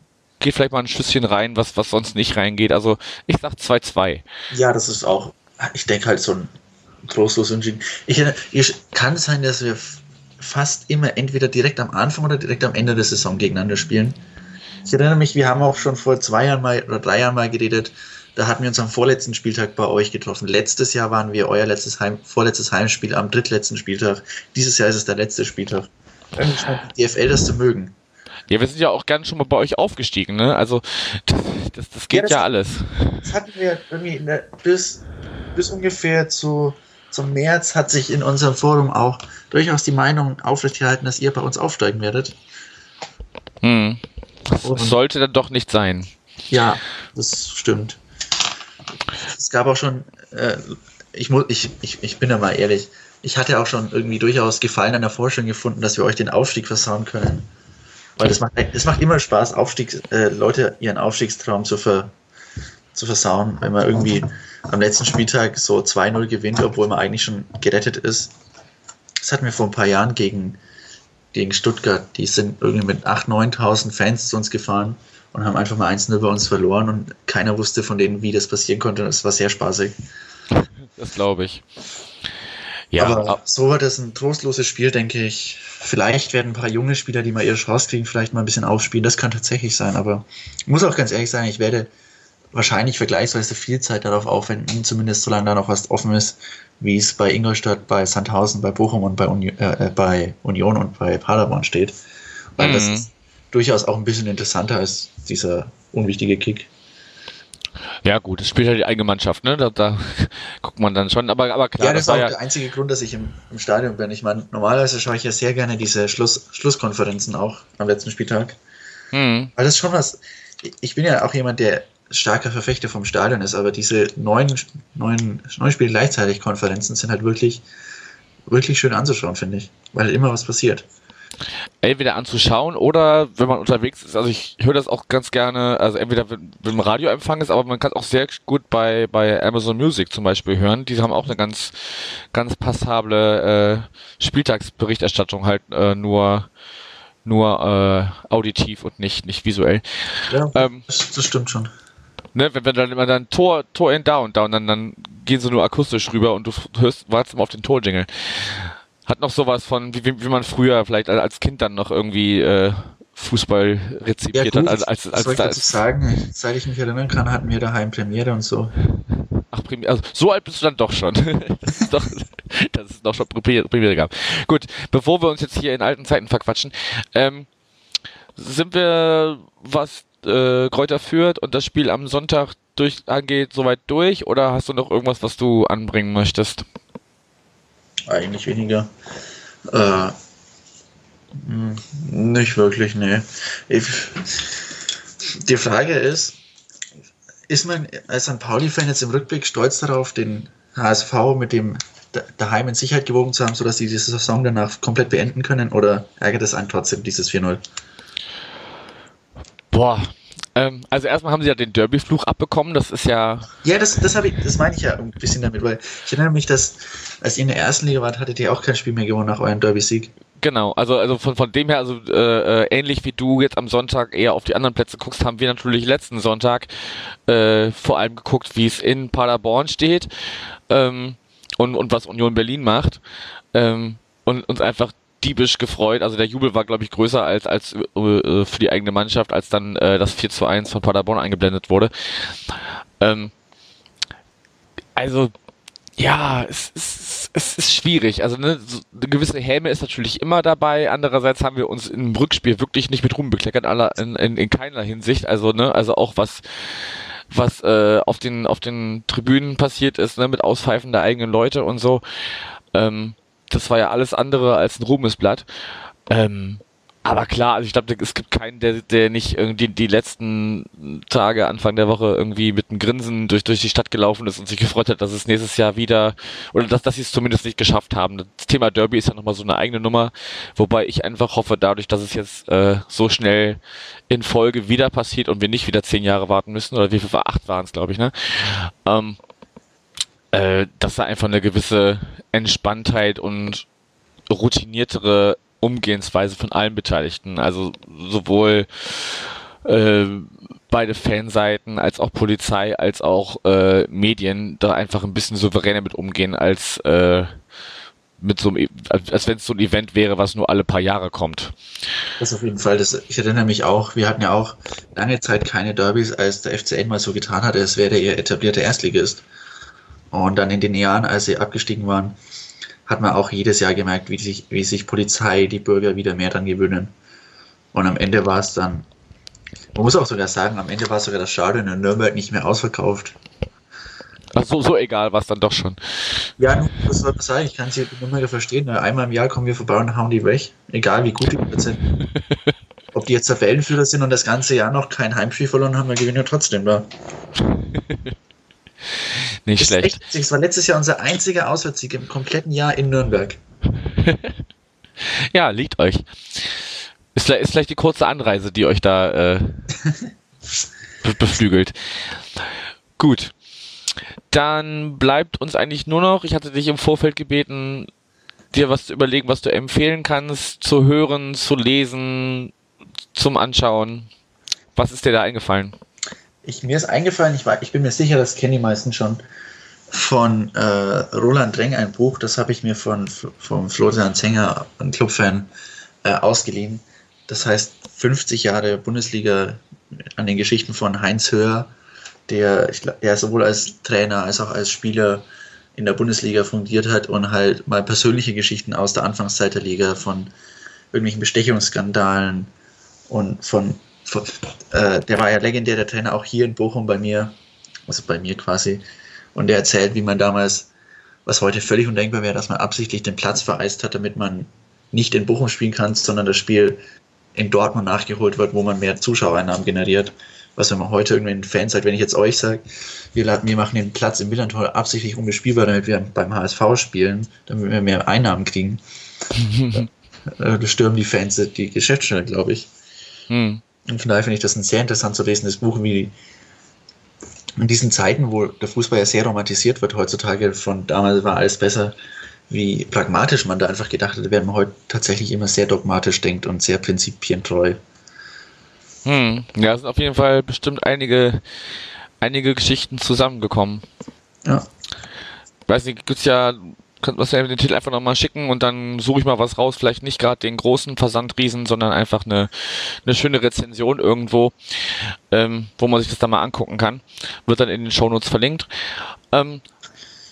geht vielleicht mal ein Schüsschen rein, was, was sonst nicht reingeht. Also ich sag 2-2. ja, das ist auch, ich denke halt so ein trostlos Unentschieden. Ich, ich, kann es sein, dass wir fast immer entweder direkt am Anfang oder direkt am Ende der Saison gegeneinander spielen. Ich erinnere mich, wir haben auch schon vor zwei Jahren mal oder drei Jahren mal geredet. Da hatten wir uns am vorletzten Spieltag bei euch getroffen. Letztes Jahr waren wir euer letztes Heim, vorletztes Heimspiel am drittletzten Spieltag. Dieses Jahr ist es der letzte Spieltag. Irgendwie scheint die DFL das zu mögen. Ja, wir sind ja auch ganz schon mal bei euch aufgestiegen, ne? Also das, das, das geht das- ja alles. Das hatten wir irgendwie der, bis, bis ungefähr zu, zum März hat sich in unserem Forum auch durchaus die Meinung aufrechterhalten, dass ihr bei uns aufsteigen werdet. Hm. Das Und- sollte dann doch nicht sein. Ja, das stimmt. Es gab auch schon, äh, ich, muss, ich, ich, ich bin da mal ehrlich, ich hatte auch schon irgendwie durchaus Gefallen an der Vorstellung gefunden, dass wir euch den Aufstieg versauen können. Weil das macht, es macht immer Spaß, Aufstieg, äh, Leute ihren Aufstiegstraum zu, ver, zu versauen, wenn man irgendwie am letzten Spieltag so 2-0 gewinnt, obwohl man eigentlich schon gerettet ist. Das hatten wir vor ein paar Jahren gegen, gegen Stuttgart. Die sind irgendwie mit 8.000, 9.000 Fans zu uns gefahren und haben einfach mal 1-0 bei uns verloren und keiner wusste von denen, wie das passieren konnte. Das war sehr spaßig. Das glaube ich. Ja, Aber ab- so war das ein trostloses Spiel, denke ich. Vielleicht werden ein paar junge Spieler, die mal ihre Chance kriegen, vielleicht mal ein bisschen aufspielen. Das kann tatsächlich sein, aber ich muss auch ganz ehrlich sagen, ich werde wahrscheinlich vergleichsweise viel Zeit darauf aufwenden, zumindest solange da noch was offen ist, wie es bei Ingolstadt, bei Sandhausen, bei Bochum und bei, Uni äh, bei Union und bei Paderborn steht. Weil das Mhm. ist durchaus auch ein bisschen interessanter als dieser unwichtige Kick. ja gut, es spielt halt die eigene Mannschaft, ne? Da, da guckt man dann schon. Aber, aber klar, ja, das, das, war auch der einzige Grund, dass ich im, im Stadion bin. Ich meine, normalerweise schaue ich ja sehr gerne diese Schluss, Schlusskonferenzen auch am letzten Spieltag. Hm, Weil das ist schon was. Ich bin ja auch jemand, der starker Verfechter vom Stadion ist, aber diese neun, neun, neun Spiele gleichzeitig Konferenzen sind halt wirklich, wirklich schön anzuschauen, finde ich. Weil immer was passiert. Entweder anzuschauen oder wenn man unterwegs ist. Also ich höre das auch ganz gerne, also entweder wenn, wenn Radioempfang ist, aber man kann es auch sehr gut bei, bei Amazon Music zum Beispiel hören. Die haben auch eine ganz, ganz passable äh, Spieltagsberichterstattung, halt äh, nur, nur äh, auditiv und nicht, nicht visuell. Ja, Ähm, das, stimmt schon. ne, wenn, wenn dann immer dann Tor, Tor in Down, Down, dann, dann gehen sie nur akustisch rüber und du hörst, wartest immer auf den Torjingle. Hat noch sowas von, wie, wie wie man früher vielleicht als Kind dann noch irgendwie äh, Fußball rezipiert hat. Als, als, als, soll ich dazu sagen? Seit ich mich erinnern kann, hatten wir daheim Premiere und so. ach, Primi- also, so alt bist du dann doch schon. das ist doch, dass es noch schon Premiere Premiere gab. Gut, bevor wir uns jetzt hier in alten Zeiten verquatschen, ähm, sind wir, was äh, Kräuter führt und das Spiel am Sonntag durch angeht, soweit durch oder hast du noch irgendwas, was du anbringen möchtest? Eigentlich weniger. Äh, hm, nicht wirklich, nee. Ich, die Frage ist, ist man als St. Pauli-Fan jetzt im Rückblick stolz darauf, den HSV mit dem daheim in Sicherheit gewogen zu haben, sodass sie diese Saison danach komplett beenden können? Oder ärgert es einen trotzdem, dieses 4-0? Boah. Ähm, also erstmal haben sie ja den Derby-Fluch abbekommen, das ist ja. Ja, das, das, ich, das meine ich ja ein bisschen damit, weil ich erinnere mich, dass als ihr in der ersten Liga wart, hattet ihr auch kein Spiel mehr gewonnen nach eurem Derby-Sieg. Genau, also, also von, von dem her, also äh, äh, ähnlich wie du jetzt am Sonntag eher auf die anderen Plätze guckst, haben wir natürlich letzten Sonntag äh, vor allem geguckt, wie es in Paderborn steht ähm, und, und was Union Berlin macht ähm, und uns einfach diebisch gefreut. Also der Jubel war, glaube ich, größer als, als äh, für die eigene Mannschaft, als dann äh, das 4 zu 1 von Paderborn eingeblendet wurde. Ähm, also, ja, es, es, es ist schwierig. Also ne, so eine gewisse Häme ist natürlich immer dabei. Andererseits haben wir uns im Rückspiel wirklich nicht mit Ruhm bekleckert, in, in, in keiner Hinsicht. Also, ne, also auch was was äh, auf den auf den Tribünen passiert ist, ne, mit Auspfeifen der eigenen Leute und so. Ähm, das war ja alles andere als ein Ruhmesblatt. Ähm, aber klar, also ich glaube, es gibt keinen, der, der nicht irgendwie die letzten Tage, Anfang der Woche irgendwie mit einem Grinsen durch, durch die Stadt gelaufen ist und sich gefreut hat, dass es nächstes Jahr wieder, oder dass, dass sie es zumindest nicht geschafft haben. Das Thema Derby ist ja nochmal so eine eigene Nummer, wobei ich einfach hoffe, dadurch, dass es jetzt äh, so schnell in Folge wieder passiert und wir nicht wieder zehn Jahre warten müssen, oder wie viel war, acht waren es, glaube ich, ne? Ähm, äh, dass da einfach eine gewisse Entspanntheit und routiniertere Umgehensweise von allen Beteiligten, also sowohl äh, beide Fanseiten als auch Polizei als auch äh, Medien da einfach ein bisschen souveräner mit umgehen als äh, mit so einem, e, als wenn es so ein Event wäre, was nur alle paar Jahre kommt. Das auf jeden Fall. Das, ich erinnere mich auch, wir hatten ja auch lange Zeit keine Derbys, als der FCN mal so getan hatte, es wäre der eher etablierte Erstligist. Und dann in den Jahren, als sie abgestiegen waren, hat man auch jedes Jahr gemerkt, wie sich, wie sich Polizei, die Bürger wieder mehr dran gewöhnen. Und am Ende war es dann, man muss auch sogar sagen, am Ende war sogar das Stadion in Nürnberg nicht mehr ausverkauft. Ach so, so egal war es dann doch schon. Ja, was soll das sagen? Ich kann sie Nürnberger verstehen. Einmal im Jahr kommen wir vorbei und hauen die weg. Egal wie gut die sind. Ob die jetzt der Tabellenführer sind und das ganze Jahr noch kein Heimspiel verloren haben, wir gewinnen ja trotzdem da. Nicht das schlecht. Echt, das war letztes Jahr unser einziger Auswärtssieg im kompletten Jahr in Nürnberg. ja, liegt euch. Ist, ist vielleicht die kurze Anreise, die euch da äh, beflügelt. Gut. Dann bleibt uns eigentlich nur noch, ich hatte dich im Vorfeld gebeten, dir was zu überlegen, was du empfehlen kannst, zu hören, zu lesen, zum Anschauen. Was ist dir da eingefallen? Ich, mir ist eingefallen, ich, war, ich bin mir sicher, das kennen die meisten schon, von äh, Roland Dreng ein Buch, das habe ich mir von, vom Florian Zenger, ein Clubfan, äh, ausgeliehen. Das heißt 50 Jahre Bundesliga an den Geschichten von Heinz Höher, der, der sowohl als Trainer als auch als Spieler in der Bundesliga fungiert hat und halt mal persönliche Geschichten aus der Anfangszeit der Liga von irgendwelchen Bestechungsskandalen und von äh, der war ja legendär, der Trainer auch hier in Bochum bei mir, also bei mir quasi. Und der erzählt, wie man damals, was heute völlig undenkbar wäre, dass man absichtlich den Platz vereist hat, damit man nicht in Bochum spielen kann, sondern das Spiel in Dortmund nachgeholt wird, wo man mehr Zuschauereinnahmen generiert. Was wenn man heute irgendwie Fans sagt, wenn ich jetzt euch sage, wir, wir machen den Platz im Millantor absichtlich unbespielbar, damit wir beim HSV spielen, damit wir mehr Einnahmen kriegen. da stürmen die Fans die Geschäftsstelle, glaube ich. Hm. Und von daher finde ich das ein sehr interessant zu lesendes Buch, wie in diesen Zeiten, wo der Fußball ja sehr romantisiert wird heutzutage, von damals war alles besser, wie pragmatisch man da einfach gedacht hat, während man heute tatsächlich immer sehr dogmatisch denkt und sehr prinzipientreu. Hm, ja, es sind auf jeden Fall bestimmt einige, einige Geschichten zusammengekommen. Ja. Weiß nicht, gibt es ja könnt was ja den Titel einfach nochmal schicken und dann suche ich mal was raus. Vielleicht nicht gerade den großen Versandriesen, sondern einfach eine, eine schöne Rezension irgendwo, ähm, wo man sich das dann mal angucken kann. Wird dann in den Shownotes verlinkt. Ähm,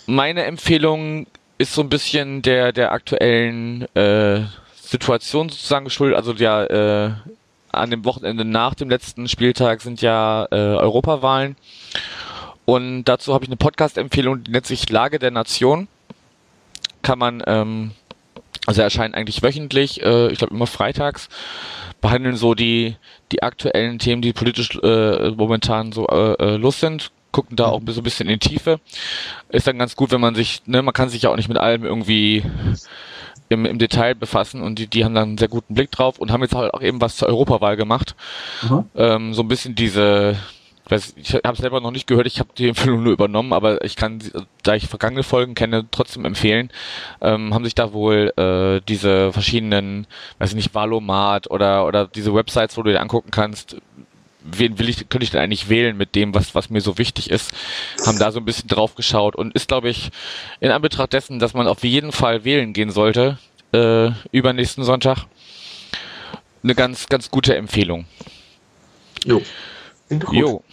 meine Empfehlung ist so ein bisschen der, der aktuellen äh, Situation sozusagen geschuldet, also der äh, an dem Wochenende nach dem letzten Spieltag sind ja äh, Europawahlen. Und dazu habe ich eine Podcast-Empfehlung, die nennt sich Lage der Nation. Kann man, ähm, also erscheint eigentlich wöchentlich, äh, ich glaube immer freitags, behandeln so die, die aktuellen Themen, die politisch äh, momentan so äh, äh, los sind gucken da auch so ein bisschen in die Tiefe. Ist dann ganz gut, wenn man sich, ne, man kann sich ja auch nicht mit allem irgendwie im, im Detail befassen und die, die haben dann einen sehr guten Blick drauf und haben jetzt halt auch eben was zur Europawahl gemacht. Mhm. Ähm, so ein bisschen diese, weiß, ich habe selber noch nicht gehört, ich habe die Empfehlung nur übernommen, aber ich kann, da ich vergangene Folgen kenne, trotzdem empfehlen. Ähm, haben sich da wohl äh, diese verschiedenen, weiß ich nicht, Valomat oder oder diese Websites, wo du dir angucken kannst, wen will ich, könnte ich denn eigentlich wählen mit dem, was, was mir so wichtig ist, haben da so ein bisschen drauf geschaut und ist, glaube ich, in Anbetracht dessen, dass man auf jeden Fall wählen gehen sollte, äh, übernächsten Sonntag, eine ganz, ganz gute Empfehlung. Jo. Jo.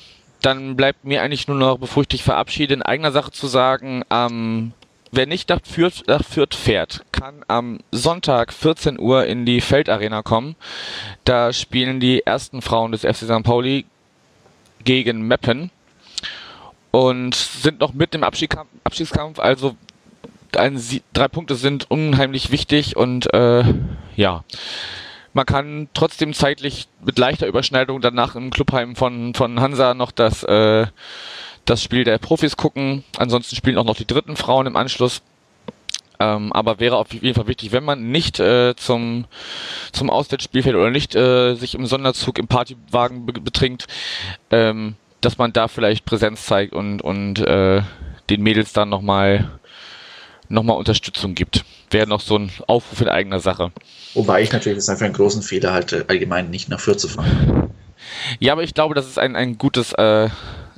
Dann bleibt mir eigentlich nur noch, bevor ich dich verabschiede, in eigener Sache zu sagen, am Wer nicht nach Fürth, nach Fürth fährt, kann am Sonntag 14 Uhr in die Feldarena kommen. Da spielen die ersten Frauen des FC St. Pauli gegen Meppen und sind noch mit im. Abstiegskampf also ein, drei Punkte sind unheimlich wichtig und äh, ja, man kann trotzdem zeitlich mit leichter Überschneidung danach im Clubheim von, von Hansa noch das äh, das Spiel der Profis gucken. Ansonsten spielen auch noch die dritten Frauen im Anschluss. Ähm, aber wäre auf jeden Fall wichtig, wenn man nicht äh, zum, zum Auswärtsspielfeld oder nicht äh, sich im Sonderzug im Partywagen be betrinkt, ähm, dass man da vielleicht Präsenz zeigt und, und äh, den Mädels dann nochmal noch mal Unterstützung gibt. Wäre noch so ein Aufruf in eigener Sache. Wobei ich natürlich das einfach einen großen Fehler halte, allgemein nicht nach Fürth zu fahren. Ja, aber ich glaube, das ist ein, ein gutes äh,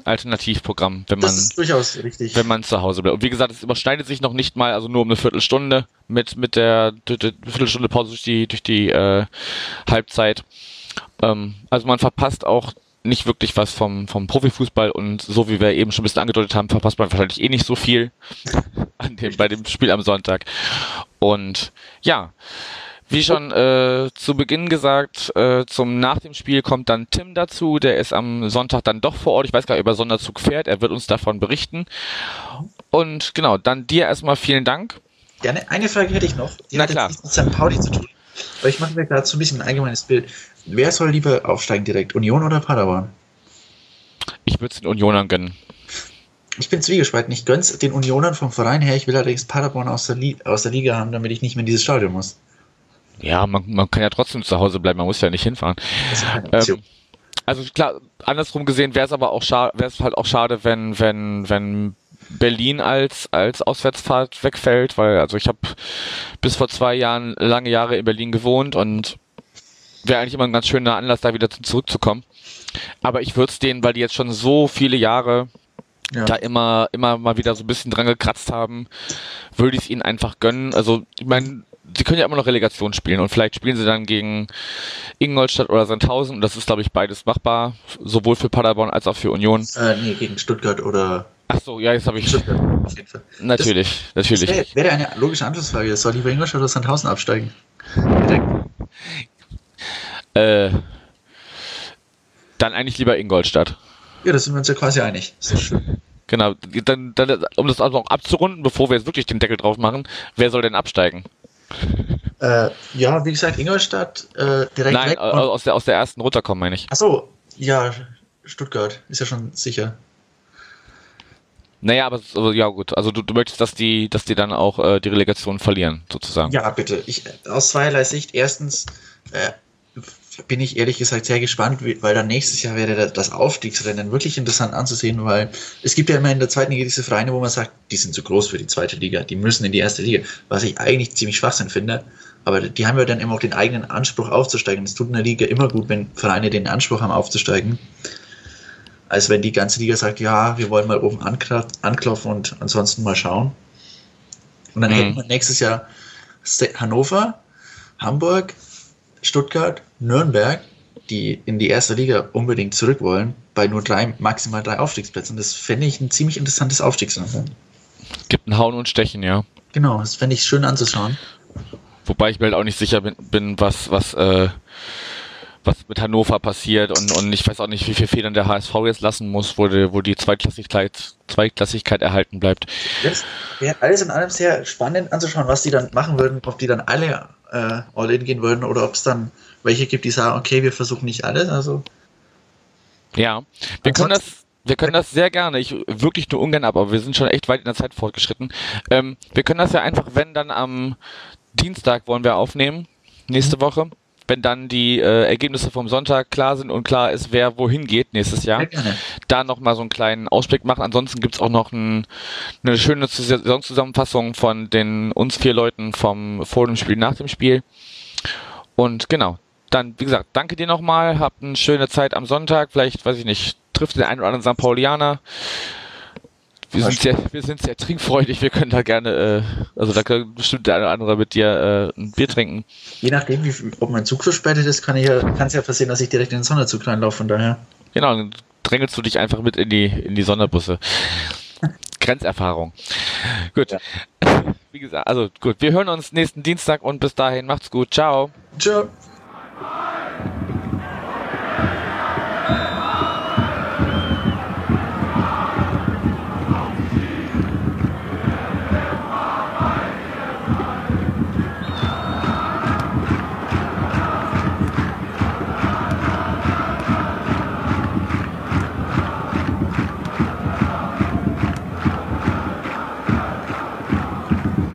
Alternativprogramm, wenn man, das ist durchaus richtig. wenn man zu Hause bleibt. Und wie gesagt, es überschneidet sich noch nicht mal, also nur um eine Viertelstunde mit, mit der, der, der Viertelstunde Pause durch die, durch die äh, Halbzeit. Ähm, also man verpasst auch nicht wirklich was vom, vom Profifußball und so wie wir eben schon ein bisschen angedeutet haben, verpasst man wahrscheinlich eh nicht so viel an dem, bei dem Spiel am Sonntag. Und ja, wie schon äh, zu Beginn gesagt, äh, zum nach dem Spiel kommt dann Tim dazu. Der ist am Sonntag dann doch vor Ort. Ich weiß gar nicht, ob er Sonderzug fährt. Er wird uns davon berichten. Und genau, dann dir erstmal vielen Dank. Gerne. Eine Frage hätte ich noch. Die Na hat klar. mit St. Pauli zu tun. Aber ich mache mir gerade so ein bisschen ein allgemeines Bild. Wer soll lieber aufsteigen direkt? Union oder Paderborn? Ich würde es den Unionern gönnen. Ich bin zwiegespalten. Ich gönn's den Unionern vom Verein her. Ich will allerdings Paderborn aus der, aus der Liga haben, damit ich nicht mehr in dieses Stadion muss. Ja, man, man kann ja trotzdem zu Hause bleiben, man muss ja nicht hinfahren. Ähm, also klar, andersrum gesehen wäre es aber auch schade, wäre es halt auch schade, wenn, wenn, wenn Berlin als, als Auswärtsfahrt wegfällt, weil also ich habe bis vor zwei Jahren lange Jahre in Berlin gewohnt und wäre eigentlich immer ein ganz schöner Anlass, da wieder zurückzukommen. Aber ich würde es denen, weil die jetzt schon so viele Jahre ja. da immer, immer mal wieder so ein bisschen dran gekratzt haben, würde ich es ihnen einfach gönnen. Also, ich meine, sie können ja immer noch Relegation spielen und vielleicht spielen sie dann gegen Ingolstadt oder Sandhausen und das ist, glaube ich, beides machbar, sowohl für Paderborn als auch für Union. Äh, nee, gegen Stuttgart oder. Ach so, ja, jetzt habe ich. Stuttgart, auf jeden Fall. Natürlich, das, natürlich. Das wäre wär eine logische Anschlussfrage. Soll lieber Ingolstadt oder Sandhausen absteigen? äh, dann eigentlich lieber Ingolstadt. Ja, da sind wir uns ja quasi einig. Sehr schön. Genau, dann, dann, um das auch noch abzurunden, bevor wir jetzt wirklich den Deckel drauf machen, wer soll denn absteigen? Äh, ja, wie gesagt, Ingolstadt äh, direkt Nein, weg. Nein, aus der, aus der ersten runterkommen, meine ich. Achso, ja, Stuttgart ist ja schon sicher. Naja, aber ja gut, also du, du möchtest, dass die, dass die dann auch äh, die Relegation verlieren, sozusagen. Ja, bitte. Ich, aus zweierlei Sicht. Erstens, äh, bin ich ehrlich gesagt sehr gespannt, weil dann nächstes Jahr wäre das Aufstiegsrennen wirklich interessant anzusehen, weil es gibt ja immer in der zweiten Liga diese Vereine, wo man sagt, die sind zu groß für die zweite Liga, die müssen in die erste Liga, was ich eigentlich ziemlich Schwachsinn finde. Aber die haben ja dann immer auch den eigenen Anspruch aufzusteigen. Es tut in der Liga immer gut, wenn Vereine den Anspruch haben aufzusteigen, als wenn die ganze Liga sagt, ja, wir wollen mal oben anklopfen und ansonsten mal schauen. Und dann mhm. hätten wir nächstes Jahr Hannover, Hamburg, Stuttgart, Nürnberg, die in die erste Liga unbedingt zurück wollen, bei nur drei, maximal drei Aufstiegsplätzen. Das fände ich ein ziemlich interessantes Aufstiegsrennen. Gibt ein Hauen und Stechen, ja. Genau, das fände ich schön anzuschauen. Wobei ich mir halt auch nicht sicher bin, bin was, was, äh, was mit Hannover passiert und, und ich weiß auch nicht, wie viel Federn der HSV jetzt lassen muss, wo die, wo die Zweitklassigkeit, Zweitklassigkeit erhalten bleibt. Jetzt wäre alles in allem sehr spannend anzuschauen, was die dann machen würden, ob die dann alle äh, All-In gehen würden oder ob es dann welche gibt, die sagen, okay, wir versuchen nicht alles. Also Ja, wir können das, wir können das sehr gerne, ich wirklich nur ungern ab, aber wir sind schon echt weit in der Zeit fortgeschritten. Ähm, wir können das ja einfach, wenn dann am Dienstag wollen wir aufnehmen, nächste Woche, wenn dann die äh, Ergebnisse vom Sonntag klar sind und klar ist, wer wohin geht nächstes Jahr, da nochmal so einen kleinen Ausblick machen. Ansonsten gibt's auch noch ein, eine schöne Saisonzusammenfassung von den uns vier Leuten vom vor dem Spiel, nach dem Spiel. Und genau, dann, wie gesagt, danke dir nochmal, habt eine schöne Zeit am Sonntag, vielleicht, weiß ich nicht, trifft den einen oder anderen St. Paulianer. Wir sind, sehr, wir sind sehr trinkfreudig, wir können da gerne, äh, also da kann bestimmt der eine oder andere mit dir äh, ein Bier trinken. Je nachdem, wie, ob mein Zug verspätet ist, kann ja, es ja passieren, dass ich direkt in den Sonderzug reinlaufe, von daher. Genau, dann drängelst du dich einfach mit in die, in die Sonderbusse. Grenzerfahrung. Gut. Ja. Wie gesagt, also gut, wir hören uns nächsten Dienstag und bis dahin macht's gut. Ciao. Ciao.